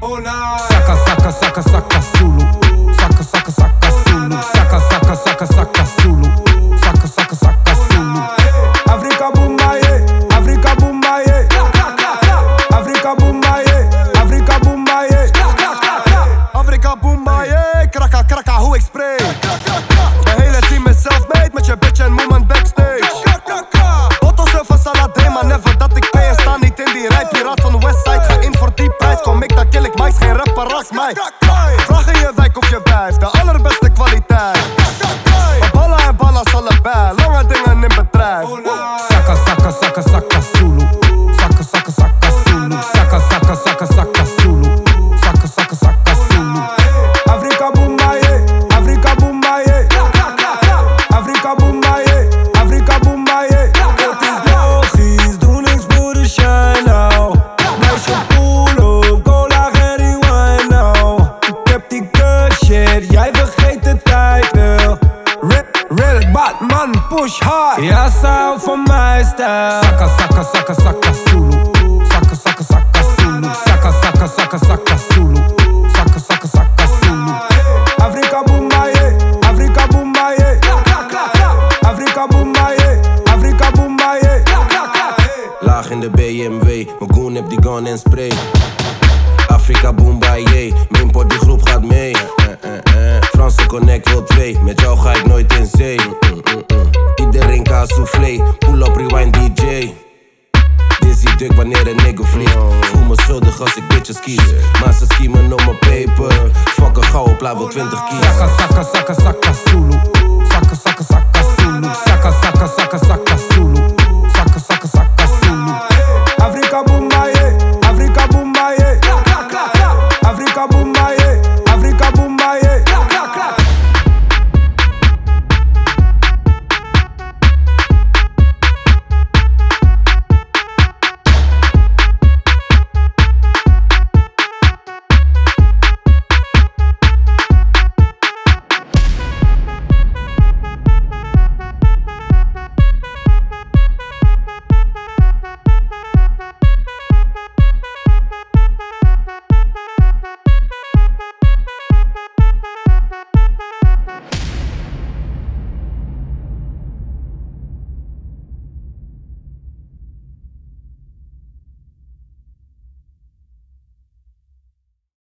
Hola. Saka, saka, saka, saka, Zulu. Saka, saka. Die prijs. Kom ik dan kill ik geen rapper ras mij. Vraag in je wijk of je wijf, Batman, push hard. Ja, houdt van mijn stijl. Saka, saka, saka, saka, Zulu. Saka, saka, saka, Zulu. Saka, saka, saka, saka, Zulu. Saka, saka, saka, Zulu. Afrika Boombaye, Afrika Boombaye. Afrika Boombaye, Afrika Boombaye. Laag in de BMW, mijn goon heb die gun en spray. Afrika Boombaye, mijn pot die groep gaat mee. Eh, eh, eh. Franse Connect wil twee, met jou ga Soufflé, pull up rewind DJ. Dizzy duk wanneer een nigga vliegt. Voel me schuldig als ik bitches kies. Maar ze schiemen op mijn paper. Fuck een gauw op level 20 kies. Saka, saka, saka, saka,